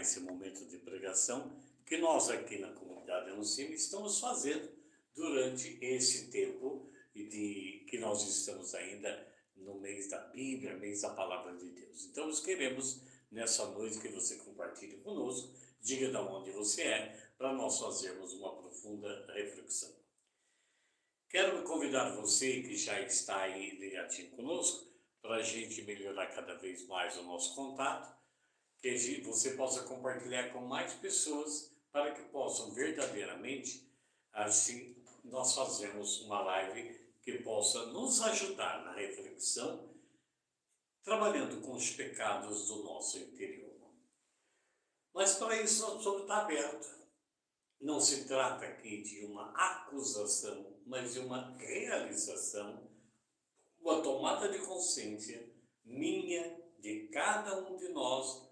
esse momento de pregação que nós aqui na comunidade Anuncina estamos fazendo durante esse tempo de que nós estamos ainda no mês da Bíblia, mês da Palavra de Deus. Então nós queremos nessa noite que você compartilhe conosco, diga de onde você é, para nós fazermos uma profunda reflexão. Quero convidar você que já está aí ligadinho conosco, para a gente melhorar cada vez mais o nosso contato, que você possa compartilhar com mais pessoas para que possam verdadeiramente, assim, nós fazemos uma live que possa nos ajudar na reflexão, trabalhando com os pecados do nosso interior. Mas para isso nós precisamos estar aberto. Não se trata aqui de uma acusação, mas de uma realização, uma tomada de consciência minha, de cada um de nós,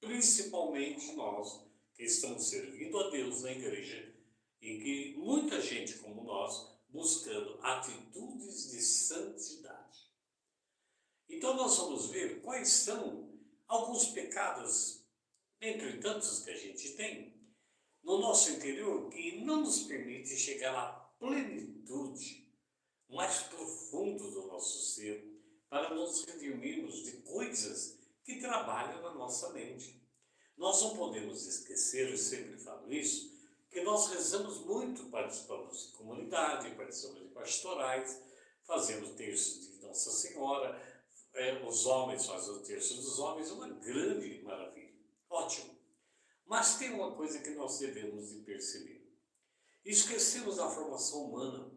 principalmente nós que estamos servindo a Deus na igreja e que muita gente como nós buscando atitudes de santidade. Então nós vamos ver quais são alguns pecados, entre tantos que a gente tem, no nosso interior que não nos permite chegar à plenitude mais profundo do nosso ser para nos redimirmos de coisas que trabalham na nossa mente. Nós não podemos esquecer, eu sempre falo isso, que nós rezamos muito, participamos de comunidade, participamos de pastorais, fazemos terço de Nossa Senhora, é, os homens fazem o terço dos homens, uma grande maravilha, ótimo. Mas tem uma coisa que nós devemos de perceber. Esquecemos a formação humana.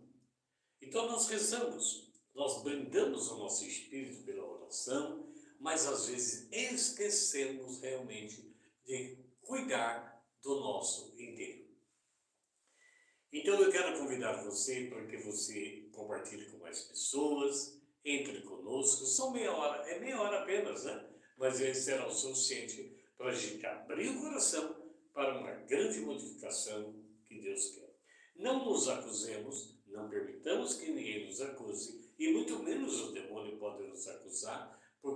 Então nós rezamos, nós brindamos o nosso espírito pela oração, mas às vezes esquecemos realmente de cuidar do nosso interior. Então eu quero convidar você para que você compartilhe com mais pessoas, entre conosco. São meia hora, é meia hora apenas, né? Mas será o suficiente para a gente abrir o coração para uma grande modificação que Deus quer. Não nos acusemos, não permitamos que ninguém nos acuse, e muito menos o demônio pode nos acusar,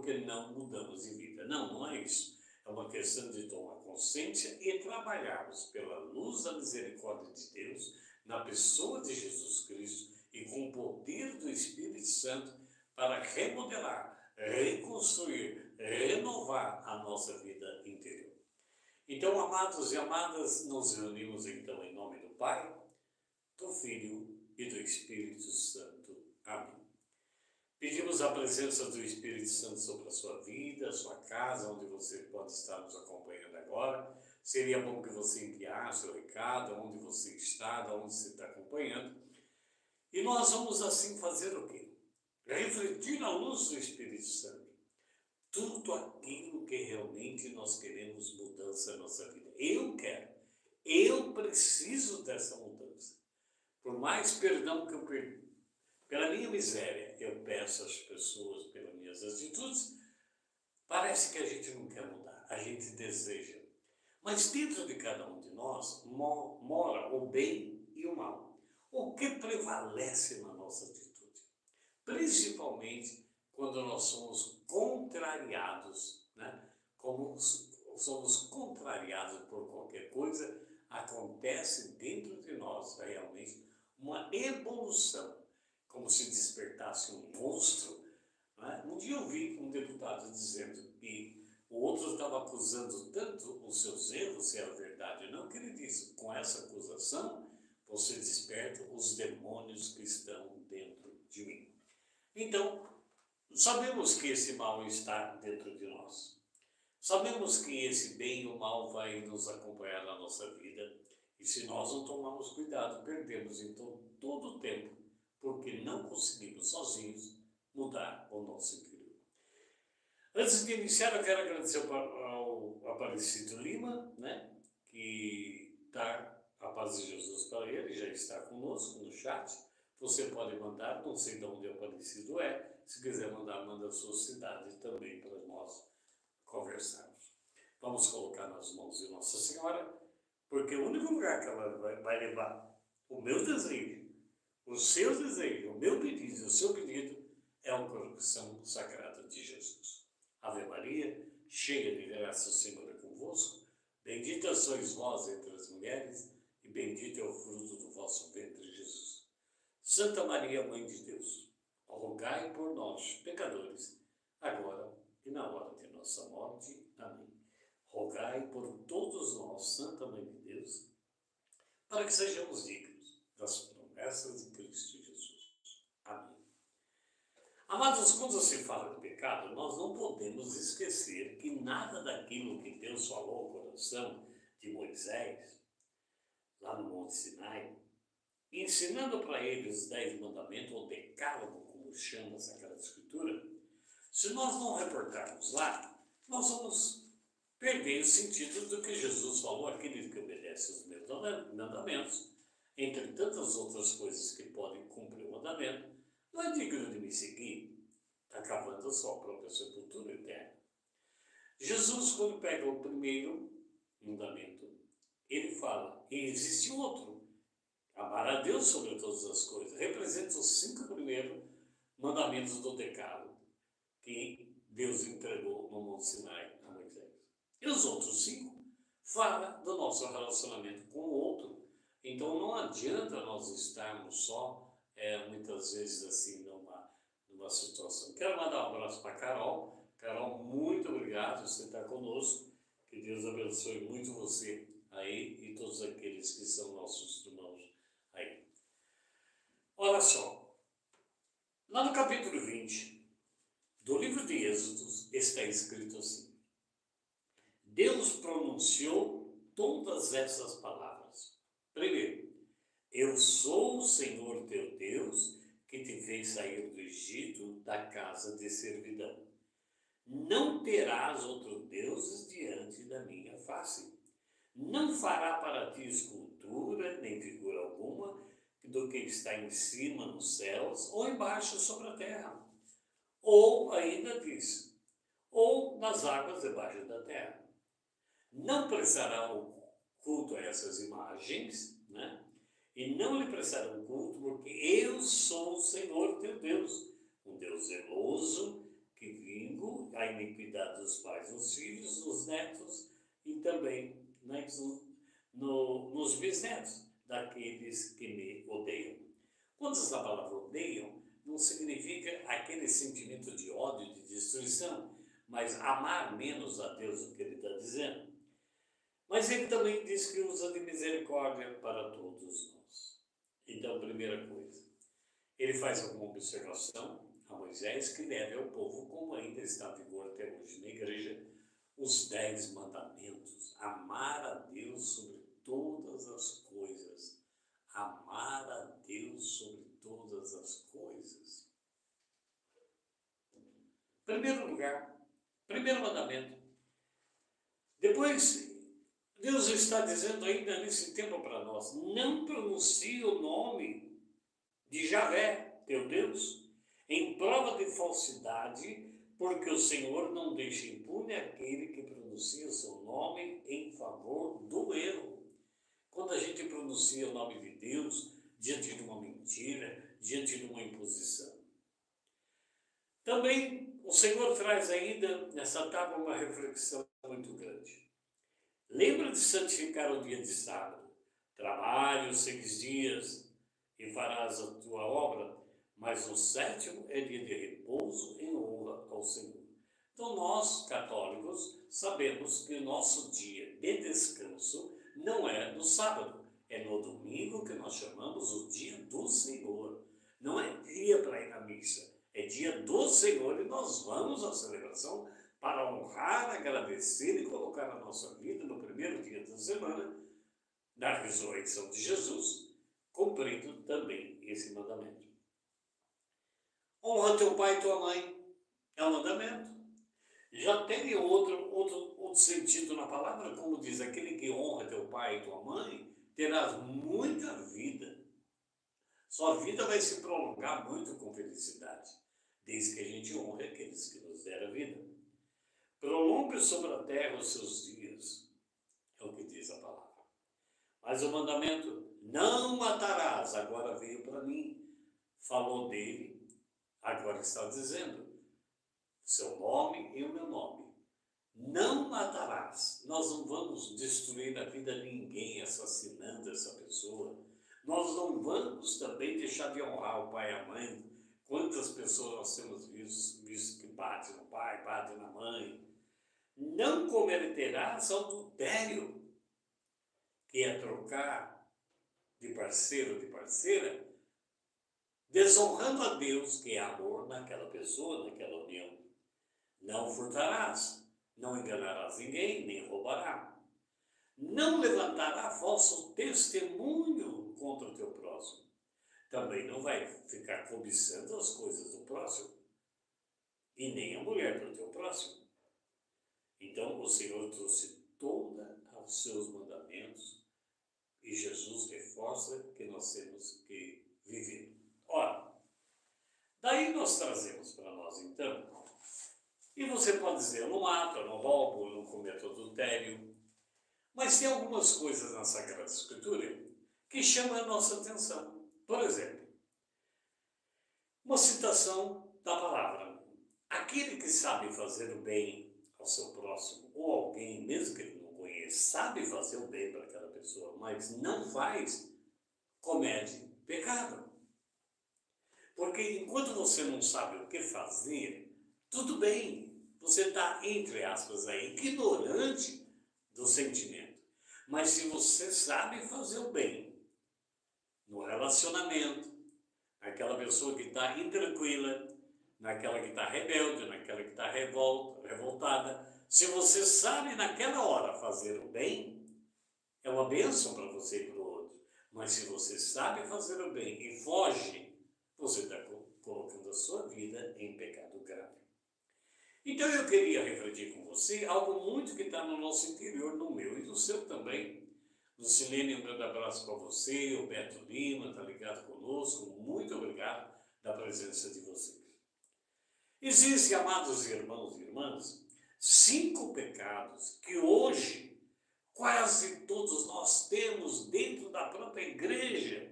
porque não mudamos de vida. Não, não é isso. É uma questão de tomar consciência e trabalharmos pela luz da misericórdia de Deus, na pessoa de Jesus Cristo e com o poder do Espírito Santo para remodelar, reconstruir, renovar a nossa vida interior. Então, amados e amadas, nos reunimos então em nome do Pai, do Filho e do Espírito Santo. Amém. Pedimos a presença do Espírito Santo sobre a sua vida, a sua casa, onde você pode estar nos acompanhando agora. Seria bom que você enviasse o recado, onde você está, onde você está acompanhando. E nós vamos assim fazer o quê? Refletir a luz do Espírito Santo. Tudo aquilo que realmente nós queremos mudança na nossa vida. Eu quero. Eu preciso dessa mudança. Por mais perdão que eu pela minha miséria, eu peço às pessoas, pelas minhas atitudes, parece que a gente não quer mudar, a gente deseja. Mas dentro de cada um de nós mora o bem e o mal. O que prevalece na nossa atitude? Principalmente quando nós somos contrariados, né? como somos contrariados por qualquer coisa, acontece dentro de nós realmente uma evolução como se despertasse um monstro. Né? Um dia eu vi um deputado dizendo que o outro estava acusando tanto os seus erros, se era verdade ou não, que ele disse, com essa acusação, você desperta os demônios que estão dentro de mim. Então, sabemos que esse mal está dentro de nós. Sabemos que esse bem e o mal vai nos acompanhar na nossa vida. E se nós não tomarmos cuidado, perdemos então todo o tempo porque não conseguimos sozinhos mudar o nosso interior. Antes de iniciar, eu quero agradecer ao Aparecido Lima, né, que dá a paz de Jesus para ele, já está conosco no chat. Você pode mandar, não sei de onde o Aparecido é, se quiser mandar, manda a sua cidade também para nós conversarmos. Vamos colocar nas mãos de Nossa Senhora, porque o único lugar que ela vai levar o meu desejo os seus desejos, o meu pedido, o seu pedido é o coração sagrado de Jesus. Ave Maria, cheia de graça, o Senhor é convosco. sois vós entre as mulheres, e bendito é o fruto do vosso ventre, Jesus. Santa Maria, Mãe de Deus, rogai por nós, pecadores, agora e na hora de nossa morte. Amém. Rogai por todos nós, Santa Mãe de Deus, para que sejamos dignos das promessas de Cristo Jesus. Amém. Amados, quando se fala de pecado, nós não podemos esquecer que nada daquilo que Deus falou ao coração de Moisés, lá no Monte Sinai, ensinando para ele os dez mandamentos, ou decálogo, como chama Sagrada Escritura, se nós não reportarmos lá, nós vamos perder o sentido do que Jesus falou, aquele que obedece os meus mandamentos, entre tantas outras coisas que podem cumprir o mandamento, não é digno de me seguir, está cavando a sua própria sepultura eterna. Jesus, quando pega o primeiro mandamento, ele fala, e existe outro, amar a Deus sobre todas as coisas, representa os cinco primeiros mandamentos do decálogo, que Deus entregou no Monte Sinai a Moisés. E os outros cinco fala do nosso relacionamento com o outro. Então não adianta nós estarmos só, é, muitas vezes assim, numa, numa situação. Quero mandar um abraço para Carol. Carol, muito obrigado por você estar conosco. Que Deus abençoe muito você aí e todos aqueles que são nossos irmãos aí. Olha só, lá no capítulo 20 do livro de Êxodos está escrito assim: Deus pronunciou todas essas palavras. Primeiro, eu sou o Senhor teu Deus que te fez sair do Egito da casa de servidão. Não terás outro deuses diante da minha face. Não fará para ti escultura, nem figura alguma, do que está em cima nos céus ou embaixo sobre a terra. Ou ainda diz, ou nas águas debaixo da terra. Não prestarão culto a essas imagens, né? E não lhe prestarão culto, porque eu sou o Senhor teu Deus, um Deus zeloso, que vingo a iniquidade dos pais nos filhos, nos netos e também né, no, nos bisnetos daqueles que me odeiam. Quando essa palavra odeiam, não significa aquele sentimento de ódio, de destruição, mas amar menos a Deus o que ele está dizendo. Mas ele também diz que usa de misericórdia para todos nós. Então, primeira coisa, ele faz alguma observação a Moisés que deve ao povo, como ainda está em vigor até hoje na igreja, os dez mandamentos. Amar a Deus sobre todas as coisas. Amar a Deus sobre todas as coisas. Primeiro lugar, primeiro mandamento. Depois, Deus está dizendo ainda nesse tempo para nós: não pronuncie o nome de Javé, teu Deus, em prova de falsidade, porque o Senhor não deixa impune aquele que pronuncia o seu nome em favor do erro. Quando a gente pronuncia o nome de Deus diante de uma mentira, diante de uma imposição. Também o Senhor traz ainda nessa tábua uma reflexão muito grande. Lembra de santificar o dia de sábado. Trabalhe os seis dias e farás a tua obra, mas o sétimo é dia de repouso em honra ao Senhor. Então, nós, católicos, sabemos que o nosso dia de descanso não é no sábado, é no domingo que nós chamamos o dia do Senhor. Não é dia para ir na missa, é dia do Senhor e nós vamos à celebração para honrar, agradecer e colocar a nossa vida no primeiro dia da semana da ressurreição de Jesus, cumprindo também esse mandamento. Honra teu pai e tua mãe é um mandamento. Já tem outro, outro, outro sentido na palavra, como diz, aquele que honra teu pai e tua mãe, terás muita vida. Sua vida vai se prolongar muito com felicidade, desde que a gente honre aqueles que nos deram a vida. Prolongue sobre a terra os seus dias, é o que diz a palavra. Mas o mandamento, não matarás, agora veio para mim, falou dele, agora está dizendo, seu nome e o meu nome. Não matarás. Nós não vamos destruir a vida de ninguém assassinando essa pessoa. Nós não vamos também deixar de honrar o pai e a mãe. Quantas pessoas nós temos visto, visto que bate no pai, bate na mãe. Não cometerás adultério, que é trocar de parceiro, de parceira, desonrando a Deus, que é amor naquela pessoa, naquela união. Não furtarás, não enganarás ninguém, nem roubará. Não levantará falso testemunho contra o teu próximo. Também não vai ficar cobiçando as coisas do próximo, e nem a mulher do teu próximo. Então o Senhor trouxe toda os seus mandamentos e Jesus reforça que nós temos que viver. Ora, daí nós trazemos para nós então, e você pode dizer, eu não mato, eu não roubo, eu não cometo adultério, mas tem algumas coisas na Sagrada Escritura que chamam a nossa atenção. Por exemplo, uma citação da palavra. Aquele que sabe fazer o bem ao seu próximo, ou alguém, mesmo que ele não conheça, sabe fazer o bem para pessoa, mas não faz, comete pecado. Porque enquanto você não sabe o que fazer, tudo bem, você está, entre aspas, aí, ignorante do sentimento. Mas se você sabe fazer o bem no relacionamento, aquela pessoa que está intranquila, naquela que está rebelde, naquela que está revolta, revoltada, se você sabe naquela hora fazer o bem, é uma bênção para você e para o outro. Mas se você sabe fazer o bem e foge você está colocando a sua vida em pecado grave. Então eu queria refletir com você algo muito que está no nosso interior, no meu e no seu também. Lucilene, um grande abraço para você, o Beto Lima está ligado conosco, muito obrigado da presença de vocês. Existem, amados irmãos e irmãs, cinco pecados que hoje quase todos nós temos dentro da própria igreja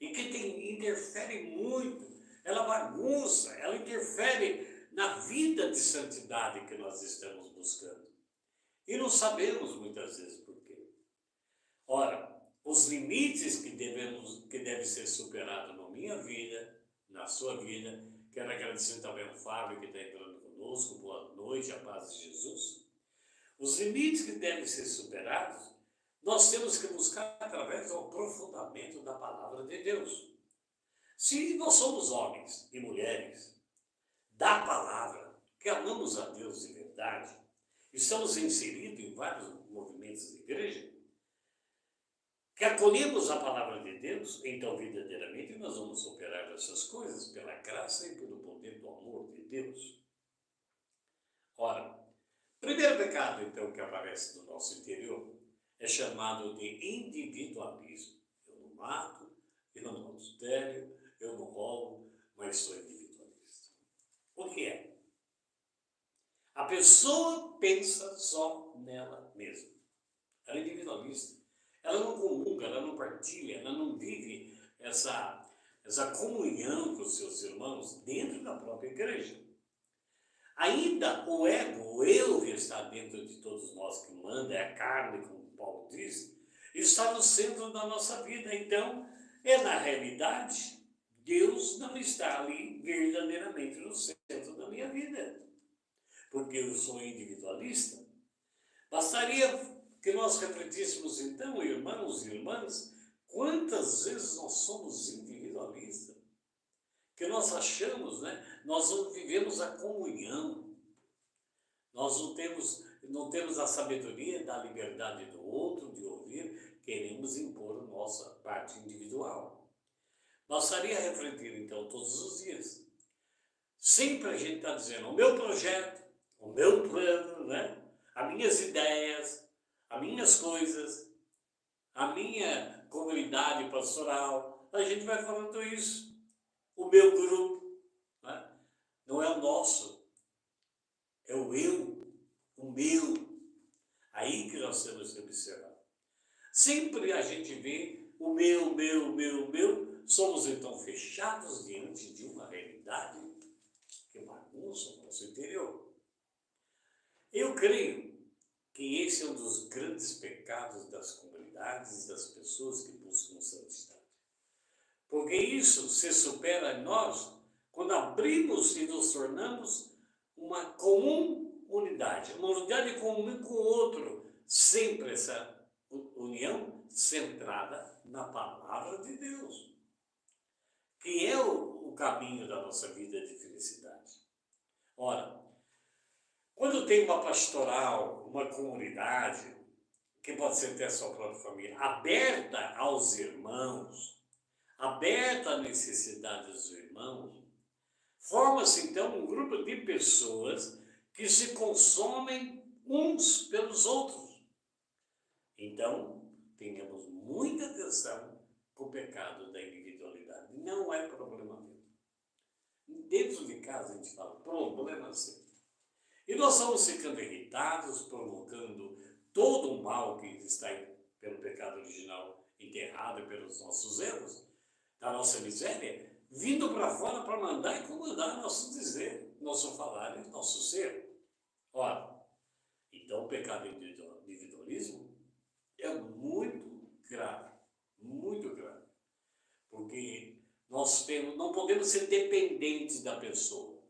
e que tem, interfere muito, ela bagunça, ela interfere na vida de santidade que nós estamos buscando. E não sabemos muitas vezes por quê. Ora, os limites que, devemos, que devem ser superados na minha vida, na sua vida, quero agradecer também ao Fábio que está entrando conosco, boa noite, a paz de Jesus. Os limites que devem ser superados nós temos que buscar através do aprofundamento da palavra de Deus. Se nós somos homens e mulheres da palavra, que amamos a Deus de verdade, estamos inseridos em vários movimentos de igreja, que acolhemos a palavra de Deus, então verdadeiramente nós vamos superar essas coisas pela graça e pelo poder do amor de Deus. Ora, primeiro pecado então que aparece no nosso interior é chamado de individualismo. Eu não mato, eu não adultério, eu não roubo, mas sou individualista. O que é? A pessoa pensa só nela mesma. Ela é individualista. Ela não comunga, ela não partilha, ela não vive essa, essa comunhão com os seus irmãos dentro da própria igreja. Ainda o ego, o eu que está dentro de todos nós, que manda, é a carne, como Paulo diz, está no centro da nossa vida. Então, é na realidade, Deus não está ali verdadeiramente no centro da minha vida. Porque eu sou individualista. Bastaria que nós refletíssemos então, irmãos e irmãs, quantas vezes nós somos individualistas. Que nós achamos, né? Nós não vivemos a comunhão. Nós não temos não temos a sabedoria da liberdade do outro de ouvir, queremos impor nossa parte individual. Bastaria refletir, então, todos os dias. Sempre a gente está dizendo o meu projeto, o meu plano, né? as minhas ideias, as minhas coisas, a minha comunidade pastoral. A gente vai falando isso. O meu grupo. Não é o nosso, é o eu o meu. Aí que nós temos que observar. Sempre a gente vê o meu, meu, meu, meu, somos então fechados diante de uma realidade que bagunça o nosso interior. Eu creio que esse é um dos grandes pecados das comunidades, das pessoas que buscam santidade. Porque isso se supera em nós quando abrimos e nos tornamos uma comum unidade, uma unidade comum com o outro, sempre essa união centrada na palavra de Deus, que é o, o caminho da nossa vida de felicidade. Ora, quando tem uma pastoral, uma comunidade, que pode ser até a sua própria família, aberta aos irmãos, aberta à necessidade dos irmãos, forma-se então um grupo de pessoas que se consomem uns pelos outros. Então, tenhamos muita atenção com o pecado da individualidade. Não é problema meu. Dentro de casa a gente fala, problema seu. E nós vamos ficando irritados, provocando todo o mal que está pelo pecado original enterrado pelos nossos erros, da nossa miséria, vindo para fora para mandar e comandar nosso dizer, nosso falar e nosso ser. Ora, então o pecado individualismo é muito grave, muito grave, porque nós temos, não podemos ser dependentes da pessoa.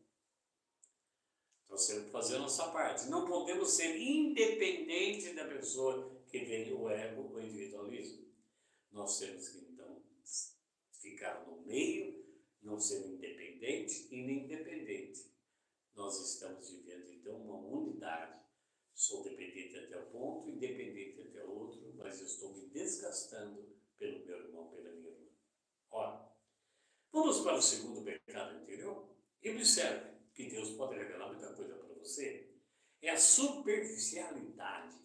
Nós temos que fazer a nossa parte. Não podemos ser independentes da pessoa que vem o ego, o individualismo. Nós temos que, então, ficar no meio, não ser independente e nem dependente. Nós estamos vivendo, então, uma unidade. Sou dependente até o ponto, independente até o outro, mas estou me desgastando pelo meu irmão, pela minha irmã. Ora, vamos para o segundo pecado interior e observe que Deus pode revelar muita coisa para você, é a superficialidade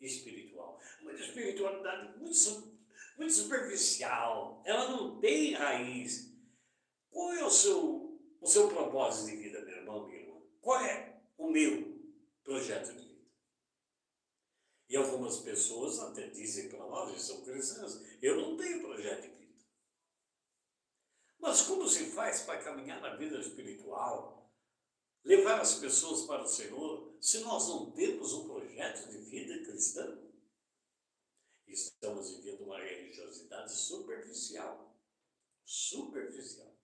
espiritual. Uma espiritualidade muito, muito superficial, ela não tem raiz. Qual é o seu, o seu propósito de vida, meu irmão, minha irmã? Qual é o meu projeto de vida? E algumas pessoas até dizem para nós, e são cristãs, eu não tenho projeto de vida. Mas como se faz para caminhar na vida espiritual? levar as pessoas para o Senhor se nós não temos um projeto de vida cristã? Estamos vivendo uma religiosidade superficial. Superficial.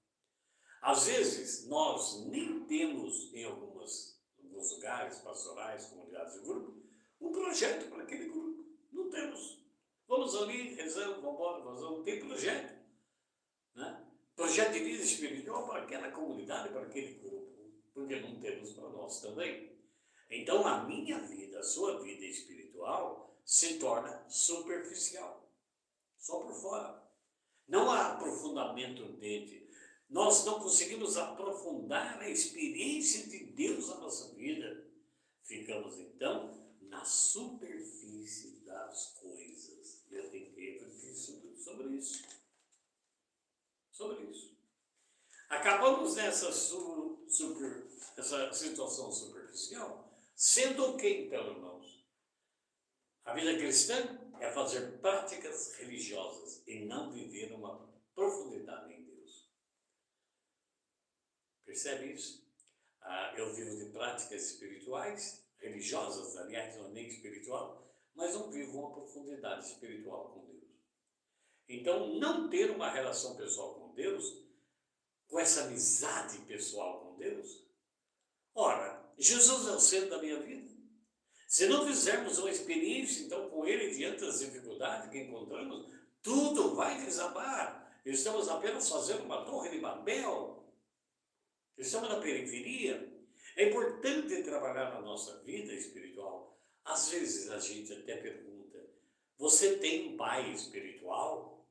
Às vezes, nós nem temos, em algumas, alguns lugares pastorais, comunidades de grupo, um projeto para aquele grupo. Não temos. Vamos ali, rezamos, vamos embora, vamos, não tem projeto. Né? Projeto de vida espiritual para aquela comunidade, para aquele grupo porque não temos para nós também. Então a minha vida, a sua vida espiritual se torna superficial, só por fora. Não há aprofundamento dentro. Nós não conseguimos aprofundar a experiência de Deus na nossa vida. Ficamos então na superfície das coisas. Eu tenho que refletir sobre isso. Sobre isso. Acabamos nessa super, essa situação superficial, sendo o que então, irmãos? A vida cristã é fazer práticas religiosas e não viver uma profundidade. Percebe isso? Ah, eu vivo de práticas espirituais, religiosas, aliás, não nem espiritual, mas não vivo uma profundidade espiritual com Deus. Então, não ter uma relação pessoal com Deus com essa amizade pessoal com Deus? Ora, Jesus é o centro da minha vida. Se não fizermos uma experiência, então, com Ele diante das dificuldades que encontramos, tudo vai desabar. Estamos apenas fazendo uma torre de Babel. Estamos na periferia. É importante trabalhar na nossa vida espiritual. Às vezes a gente até pergunta: você tem um pai espiritual?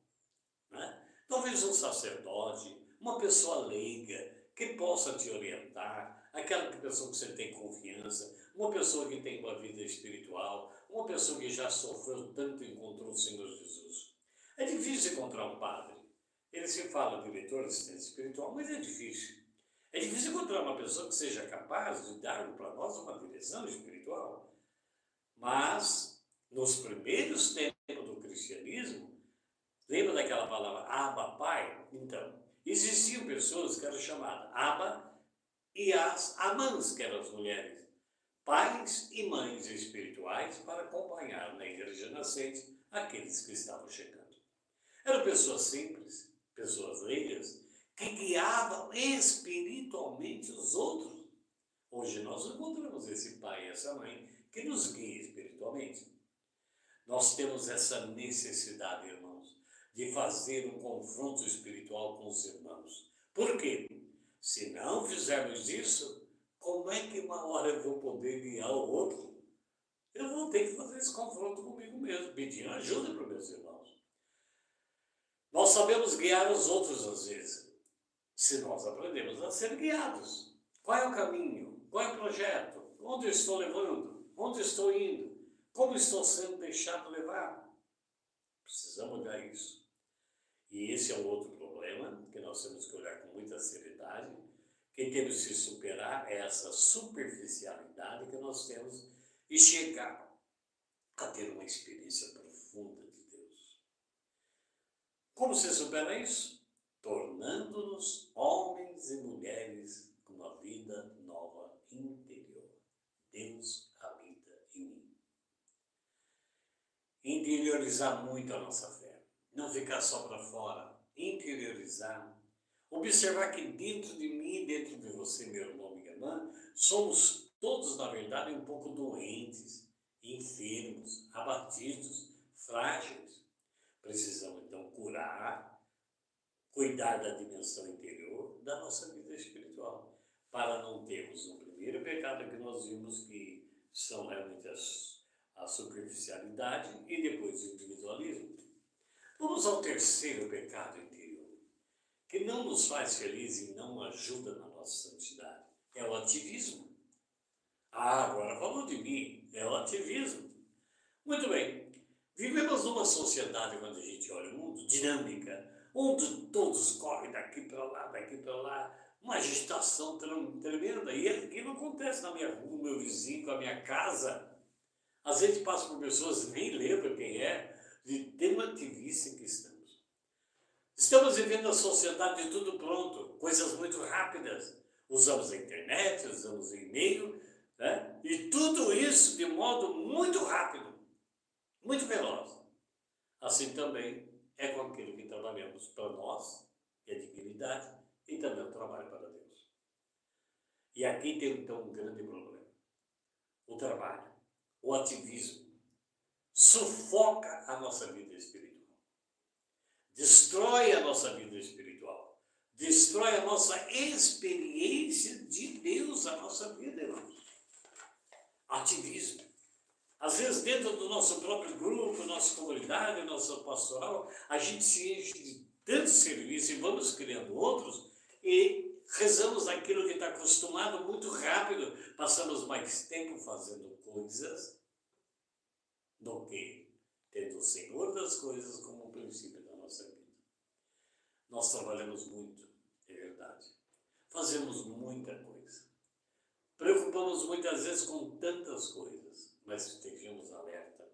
Né? Talvez um sacerdote, uma pessoa leiga que possa te orientar, aquela pessoa que você tem confiança, uma pessoa que tem uma vida espiritual, uma pessoa que já sofreu tanto e encontrou o Senhor Jesus. É difícil encontrar um padre. Ele se fala diretor de assistência espiritual, mas é difícil. É difícil encontrar uma pessoa que seja capaz de dar para nós uma direção espiritual. Mas, nos primeiros tempos do cristianismo, lembra daquela palavra Abba, Pai? Então, Existiam pessoas que eram chamadas Aba e as Amãs, que eram as mulheres. pais e mães espirituais para acompanhar na igreja nascente aqueles que estavam chegando. Eram pessoas simples, pessoas leigas, que guiavam espiritualmente os outros. Hoje nós encontramos esse pai e essa mãe que nos guia espiritualmente. Nós temos essa necessidade, irmãos, de fazer um confronto espiritual com os irmãos. Por quê? Se não fizermos isso, como é que uma hora eu vou poder guiar o outro? Eu vou ter que fazer esse confronto comigo mesmo, pedindo ajuda para meus irmãos. Nós sabemos guiar os outros às vezes, se nós aprendemos a ser guiados. Qual é o caminho? Qual é o projeto? Onde eu estou levando? Onde estou indo? Como estou sendo deixado levar? Precisamos olhar isso. E esse é um outro problema que nós temos que olhar com muita seriedade que temos que superar é essa superficialidade que nós temos e chegar a ter uma experiência profunda de Deus. Como se supera isso? Tornando-nos homens e mulheres com uma vida nova interior. Deus habita em mim. Interiorizar muito a nossa fé. Não ficar só para fora. Interiorizar Observar que dentro de mim, dentro de você, meu irmão, minha irmã, somos todos, na verdade, um pouco doentes, enfermos, abatidos, frágeis. Precisamos, então, curar, cuidar da dimensão interior da nossa vida espiritual, para não termos o primeiro pecado que nós vimos que são realmente as, a superficialidade e depois o individualismo. Vamos ao terceiro pecado que não nos faz felizes e não ajuda na nossa santidade. É o ativismo. Ah, agora falou de mim, é o ativismo. Muito bem, vivemos numa sociedade, quando a gente olha o mundo, dinâmica, onde todos correm daqui para lá, daqui para lá, uma agitação tremenda. E aquilo acontece na minha rua, no meu vizinho, com a minha casa. Às vezes passa por pessoas nem lembram quem é, de tão ativista que estão. Estamos vivendo a sociedade de tudo pronto, coisas muito rápidas. Usamos a internet, usamos o e-mail, né? e tudo isso de modo muito rápido, muito veloz. Assim também é com aquilo que trabalhamos para nós, que é dignidade, e também o trabalho para Deus. E aqui tem então um grande problema. O trabalho, o ativismo, sufoca a nossa vida espiritual destrói a nossa vida espiritual, destrói a nossa experiência de Deus, a nossa vida, irmãos. Ativismo. Às vezes, dentro do nosso próprio grupo, nossa comunidade, nossa pastoral, a gente se enche de tanto serviço e vamos criando outros e rezamos aquilo que está acostumado muito rápido, passamos mais tempo fazendo coisas do que tendo o Senhor das coisas como princípio nossa vida. Nós trabalhamos muito, é verdade. Fazemos muita coisa. Preocupamos muitas vezes com tantas coisas, mas estejamos alerta.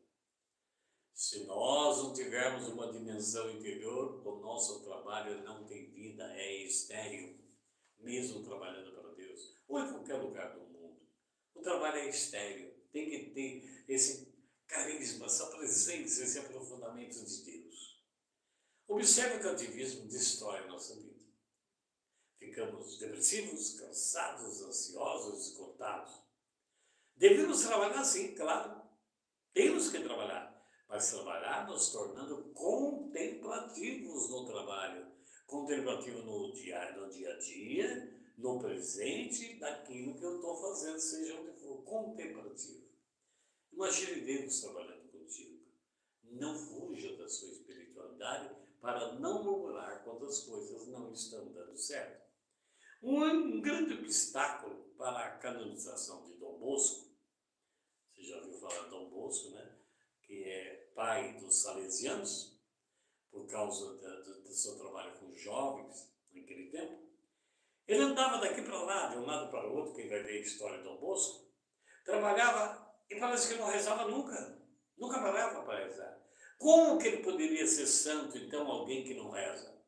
Se nós não tivermos uma dimensão interior, o nosso trabalho não tem vida, é estéril, mesmo trabalhando para Deus, ou em qualquer lugar do mundo. O trabalho é estéril, tem que ter esse carisma, essa presença, esse aprofundamento de Deus. Observe que o ativismo destrói a nossa vida. Ficamos depressivos, cansados, ansiosos, esgotados. Devemos trabalhar sim, claro. Temos que trabalhar, mas trabalhar nos tornando contemplativos no trabalho. Contemplativo no dia, no dia a dia, no presente, daquilo que eu estou fazendo, seja onde for. Contemplativo. Imagine Deus trabalhando contigo. Não fuja da sua espiritualidade para não murmurar quando as coisas não estão dando certo. Um grande obstáculo para a canonização de Dom Bosco, falar Dom Bosco, né? que é pai dos salesianos, por causa do, do seu trabalho com jovens naquele tempo. Ele andava daqui para lá, de um lado para o outro, quem vai ver a história de Dom Bosco, trabalhava e parece que não rezava nunca, nunca parava para rezar. Como que ele poderia ser santo, então, alguém que não reza?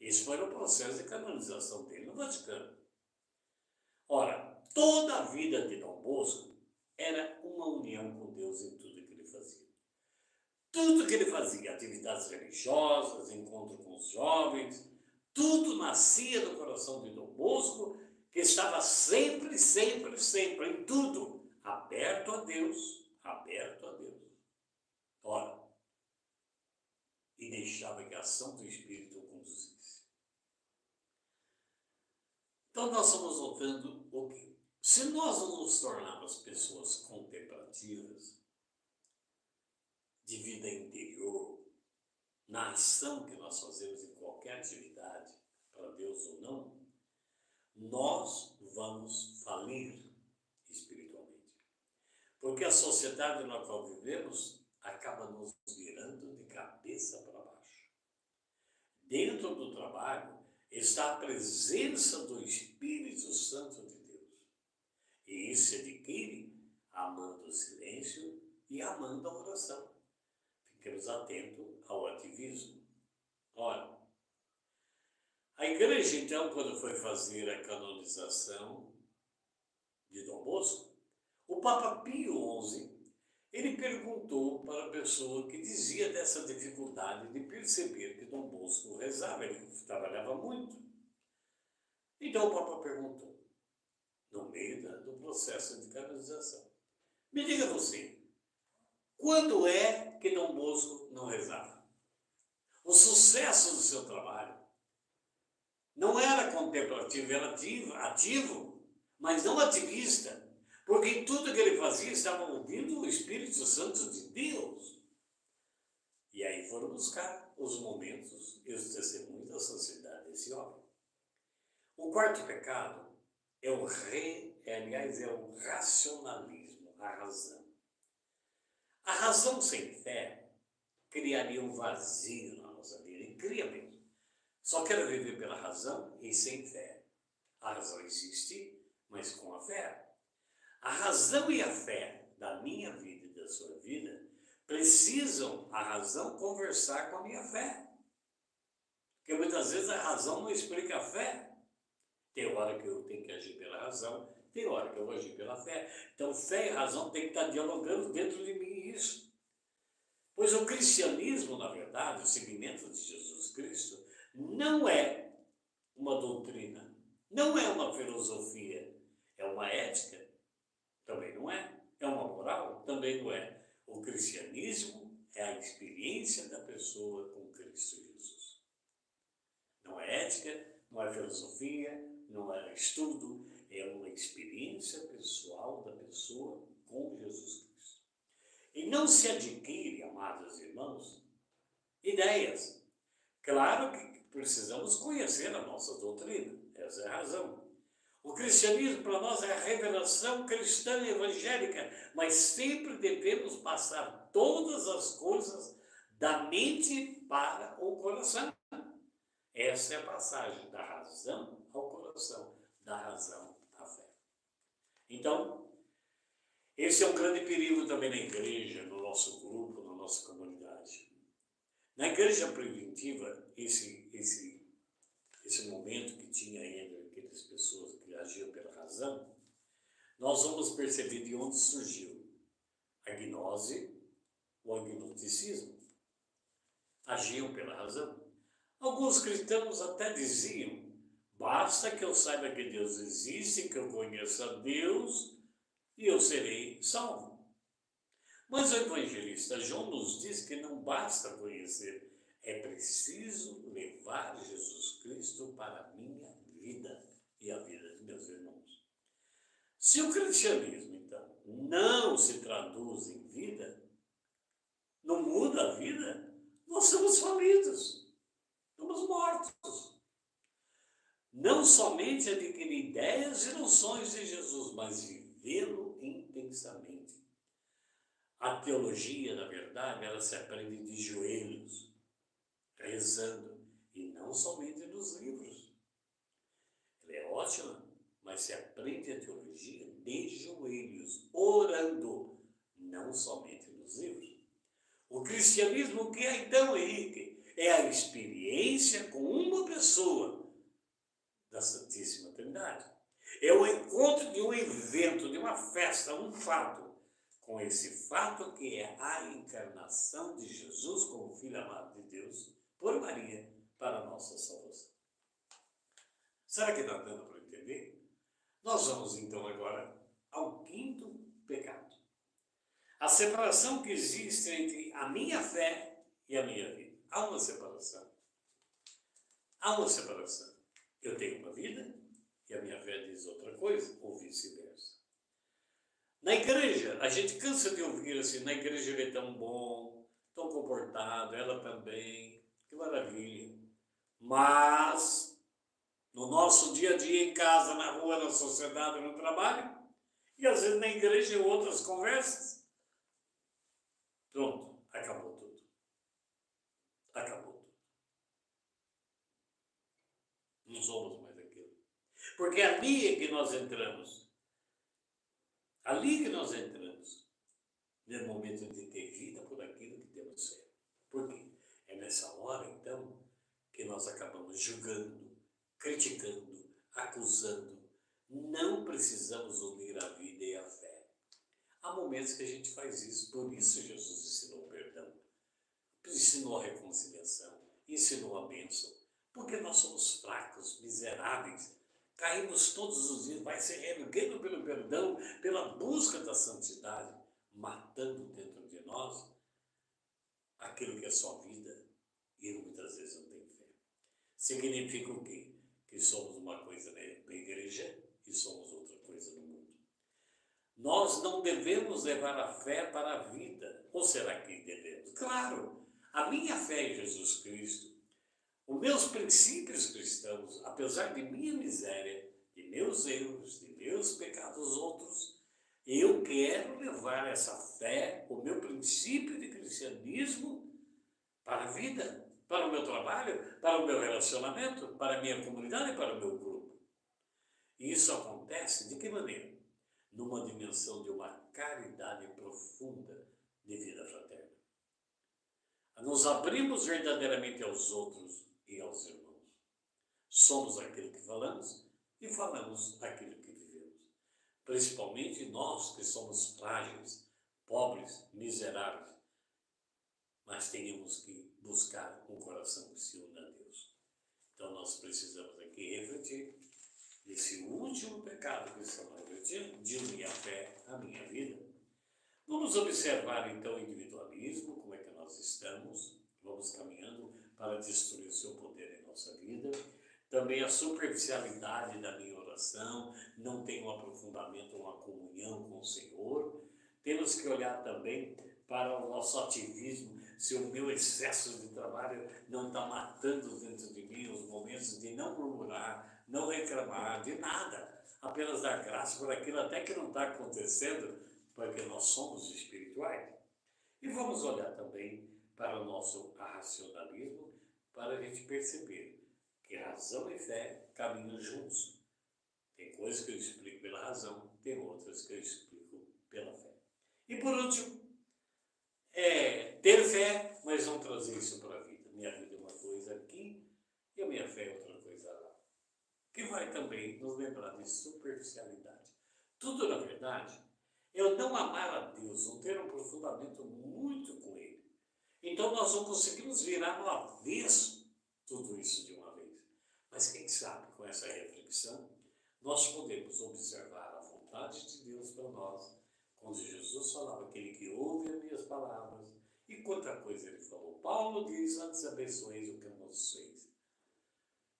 Isso foi o processo de canonização dele no Vaticano. Ora, toda a vida de Dom Bosco era uma união com Deus em tudo que ele fazia. Tudo que ele fazia, atividades religiosas, encontro com os jovens, tudo nascia do coração de Dom Bosco, que estava sempre, sempre, sempre, em tudo, aberto a Deus, aberto a Deus. Ora, e deixava que a ação do Espírito o conduzisse. Então nós estamos notando o quê? Se nós não nos tornarmos pessoas contemplativas, de vida interior, na ação que nós fazemos em qualquer atividade, para Deus ou não, nós vamos falir espiritualmente. Porque a sociedade na qual vivemos acaba nos virando de cabeça para baixo. Dentro do trabalho está a presença do Espírito Santo. E isso se adquire amando o silêncio e amando a oração. Fiquemos atentos ao ativismo. Ora, a igreja, então, quando foi fazer a canonização de Dom Bosco, o Papa Pio XI, ele perguntou para a pessoa que dizia dessa dificuldade de perceber que Dom Bosco rezava, ele trabalhava muito. Então o Papa perguntou, no meio do processo de canonização, me diga você, quando é que Dom Bosco não rezava? O sucesso do seu trabalho não era contemplativo, era ativo, ativo, mas não ativista. Porque em tudo que ele fazia estava ouvindo o Espírito Santo de Deus. E aí foram buscar os momentos e os testemunhos da sociedade desse homem. O quarto pecado é o re, é, aliás, é o racionalismo, a razão. A razão sem fé criaria um vazio na nossa vida, e cria mesmo. Só quero viver pela razão e sem fé. A razão existe, mas com a fé. A razão e a fé da minha vida e da sua vida precisam a razão conversar com a minha fé. Porque muitas vezes a razão não explica a fé. Tem hora que eu tenho que agir pela razão, tem hora que eu vou agir pela fé. Então, fé e razão tem que estar dialogando dentro de mim isso. Pois o cristianismo, na verdade, o seguimento de Jesus Cristo, não é uma doutrina, não é uma filosofia, é uma ética, também não é, é uma moral, também não é. O cristianismo é a experiência da pessoa com Cristo Jesus. Não é ética, não é filosofia, não é estudo, é uma experiência pessoal da pessoa com Jesus Cristo. E não se adquire, amados irmãos, ideias. Claro que precisamos conhecer a nossa doutrina. Essa é a razão. O cristianismo para nós é a revelação cristã evangélica, mas sempre devemos passar todas as coisas da mente para o coração. Essa é a passagem da razão da razão à fé. Então, esse é um grande perigo também na igreja, no nosso grupo, na nossa comunidade. Na igreja preventiva, esse, esse, esse momento que tinha ainda aquelas pessoas que agiam pela razão, nós vamos perceber de onde surgiu a gnose, o agnosticismo. Agiam pela razão. Alguns cristãos até diziam: basta que eu saiba que Deus existe, que eu conheça Deus e eu serei salvo. Mas o evangelista João nos diz que não basta conhecer é preciso levar Jesus Cristo para a minha vida e a vida de meus irmãos. Se o cristianismo, então, não se traduz em vida, não muda a vida, nós somos falidos, somos mortos. Não somente adquirir ideias e noções de Jesus, mas vivê-lo intensamente. A teologia, na verdade, ela se aprende de joelhos rezando, e não somente nos livros. Ela é ótima, mas se aprende a teologia de joelhos, orando, não somente nos livros. O cristianismo que é então, Henrique, é a experiência com uma pessoa da Santíssima Trindade. É o encontro de um evento, de uma festa, um fato, com esse fato que é a encarnação de Jesus como Filho amado de Deus por Maria para a nossa salvação. Será que está dando para entender? Nós vamos então agora ao quinto pecado. A separação que existe entre a minha fé e a minha vida. Há uma separação. Há uma separação. Eu tenho uma vida e a minha fé diz outra coisa, ou vice-versa. Na igreja, a gente cansa de ouvir assim, na igreja ele é tão bom, tão comportado, ela também, que maravilha. Mas, no nosso dia a dia, em casa, na rua, na sociedade, no trabalho, e às vezes na igreja em outras conversas, pronto, acabou tudo. Acabou tudo. Não somos mais aquilo. Porque é ali é que nós entramos. Ali que nós entramos. No momento de ter vida por aquilo que temos ser. Por quê? É nessa hora, então, que nós acabamos julgando, criticando, acusando. Não precisamos unir a vida e a fé. Há momentos que a gente faz isso, por isso Jesus ensinou o perdão, ensinou a reconciliação, ensinou a bênção, porque nós somos fracos, miseráveis, caímos todos os dias, vai se reerguendo pelo perdão, pela busca da santidade, matando dentro de nós aquilo que é só vida e muitas vezes não tem fé. Significa o quê? Que somos uma coisa na igreja e somos outra coisa no mundo. Nós não devemos levar a fé para a vida. Ou será que devemos? Claro, a minha fé em Jesus Cristo, os meus princípios cristãos, apesar de minha miséria, de meus erros, de meus pecados outros, eu quero levar essa fé, o meu princípio de cristianismo, para a vida para o meu trabalho, para o meu relacionamento, para a minha comunidade para o meu grupo. E isso acontece de que maneira? Numa dimensão de uma caridade profunda de vida fraterna. Nos abrimos verdadeiramente aos outros e aos irmãos. Somos aquilo que falamos e falamos aquilo que vivemos. Principalmente nós que somos frágeis, pobres, miseráveis. Mas tenhamos que buscar um coração que se una a Deus. Então nós precisamos aqui refletir nesse último pecado que estamos refletindo, de a fé à minha vida. Vamos observar então o individualismo, como é que nós estamos, vamos caminhando para destruir o seu poder em nossa vida. Também a superficialidade da minha oração, não tem um aprofundamento, uma comunhão com o Senhor. Temos que olhar também para o nosso ativismo se o meu excesso de trabalho não está matando dentro de mim os momentos de não murmurar, não reclamar, de nada, apenas dar graça por aquilo até que não está acontecendo, porque nós somos espirituais. E vamos olhar também para o nosso racionalismo, para a gente perceber que razão e fé caminham juntos. Tem coisas que eu explico pela razão, tem outras que eu explico pela fé. E por último, é ter fé, mas não trazer isso para a vida. Minha vida é uma coisa aqui e a minha fé é outra coisa lá. Que vai também nos lembrar de superficialidade. Tudo, na verdade, é o não amar a Deus, não ter um aprofundamento muito com Ele. Então nós não conseguimos virar no avesso tudo isso de uma vez. Mas quem sabe com essa reflexão, nós podemos observar a vontade de Deus para nós quando Jesus falava aquele que ouve as minhas palavras, e quanta coisa ele falou. Paulo diz, antes abençoeis o que não fez.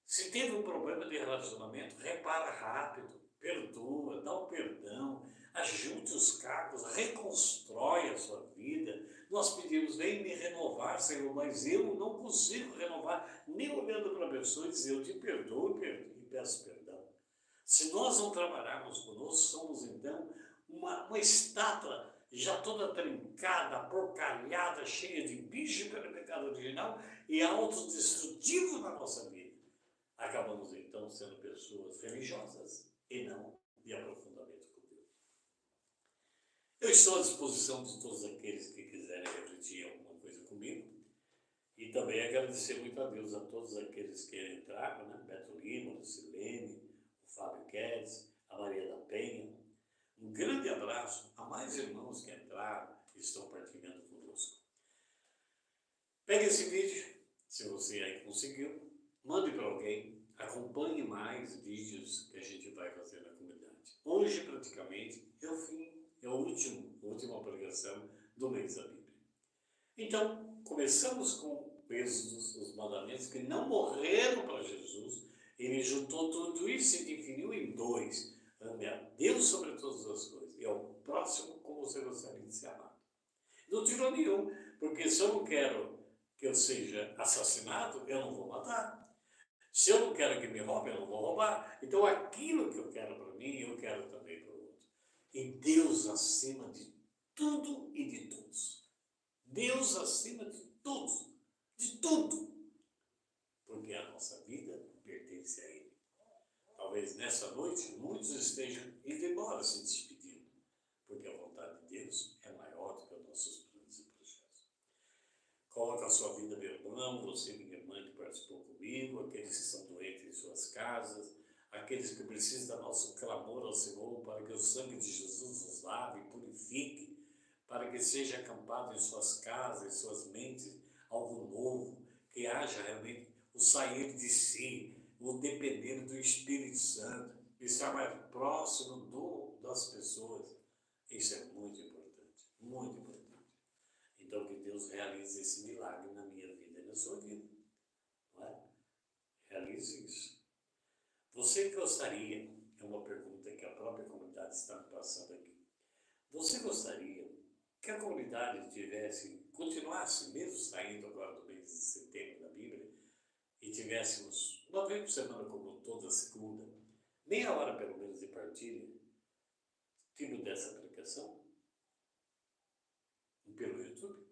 Se teve um problema de relacionamento, repara rápido, perdoa, dá o um perdão, ajunte os cacos, reconstrói a sua vida. Nós pedimos, vem me renovar, Senhor, mas eu não consigo renovar, nem olhando para a pessoa e dizer, eu te perdoo e peço perdão. Se nós não trabalharmos conosco, somos então uma, uma estátua já toda trincada, porcalhada, cheia de bicho pelo pecado original e autodestrutivo na nossa vida. Acabamos então sendo pessoas religiosas e não de aprofundamento com Deus. Eu estou à disposição de todos aqueles que quiserem refletir alguma coisa comigo e também agradecer muito a Deus a todos aqueles que entraram, né? Beto Lima, Lucilene, o Fábio Guedes, a Maria da Penha, Um grande abraço a mais irmãos que entraram e estão partilhando conosco. Pegue esse vídeo, se você aí conseguiu, mande para alguém, acompanhe mais vídeos que a gente vai fazer na comunidade. Hoje, praticamente, é o fim, é o último, a última pregação do mês Bíblia. Então, começamos com Êxodos, os mandamentos que não morreram para Jesus. Ele juntou tudo isso e definiu em dois. Ame a Deus sobre todas as coisas e ao próximo como você gostaria de ser amado. Não tirou nenhum, porque se eu não quero que eu seja assassinado, eu não vou matar. Se eu não quero que me roube, eu não vou roubar. Então aquilo que eu quero para mim, eu quero também para o outro. E Deus acima de tudo e de todos. Deus acima de todos, de tudo. Porque a nossa vida pertence a Ele. Talvez nessa noite muitos estejam indo embora se despedindo, porque a vontade de Deus é maior do que os nossos planos e projetos. Coloca a sua vida, meu irmão, você, minha irmã que participou comigo, aqueles que estão doentes em suas casas, aqueles que precisam do nosso clamor ao Senhor para que o sangue de Jesus os lave e purifique para que seja acampado em suas casas, em suas mentes, algo novo, que haja realmente o sair de si, o depender do Espírito Santo, estar mais próximo do, das pessoas. Isso é muito importante, muito importante. Então, que Deus realize esse milagre na minha vida e na sua vida. Não é? Realize isso. Você gostaria, é uma pergunta que a própria comunidade está me passando aqui. Você gostaria que a comunidade tivesse, continuasse, mesmo saindo agora do mês de setembro da Bíblia, e tivéssemos uma vez por semana, como toda segunda, meia hora pelo menos de partilha, tipo dessa aplicação, pelo YouTube,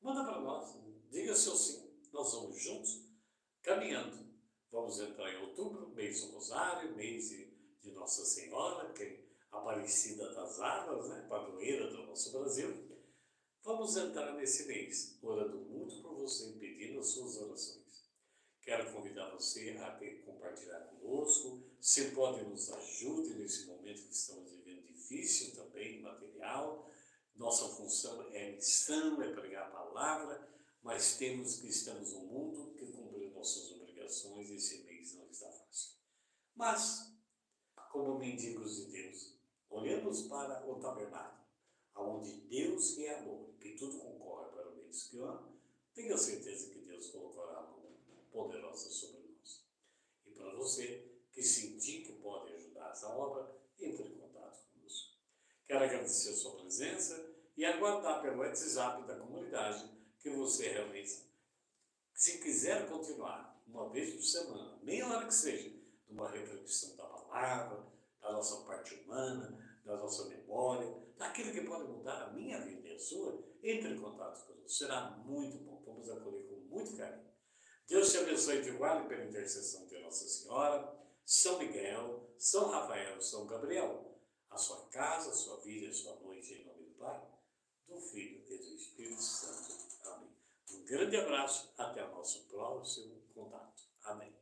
manda para nós, diga seu sim, nós vamos juntos, caminhando. Vamos entrar em outubro, mês do Rosário, mês de Nossa Senhora, que Aparecida das Águas, né, padroeira do nosso Brasil, vamos entrar nesse mês, orando muito por você, pedindo as suas orações. Quero convidar você a compartilhar conosco, se pode nos ajude nesse momento que estamos vivendo difícil também, material. Nossa função é missão, é pregar a palavra, mas temos que estamos no mundo que cumprir nossas obrigações e esse mês não está fácil. Mas, como mendigos de Deus, Olhemos para o tabernáculo, onde Deus é amor, que tudo concorre para o bem que ama, tenha certeza que Deus colocará a mão poderosa sobre nós. E para você que sentir que pode ajudar essa obra, entre em contato conosco. Quero agradecer a sua presença e aguardar pelo WhatsApp da comunidade que você realmente, se quiser continuar, uma vez por semana, meia hora que seja, numa reflexão da palavra, da nossa parte humana, da nossa memória, daquilo que pode mudar a minha vida e a sua, entre em contato conosco. Será muito bom. Vamos acolher com muito carinho. Deus te abençoe e te guarde pela intercessão de Nossa Senhora, São Miguel, São Rafael, São Gabriel, a sua casa, a sua vida, a sua noite, em nome do Pai, do Filho e do Espírito Santo. Amém. Um grande abraço, até o nosso próximo contato. Amém.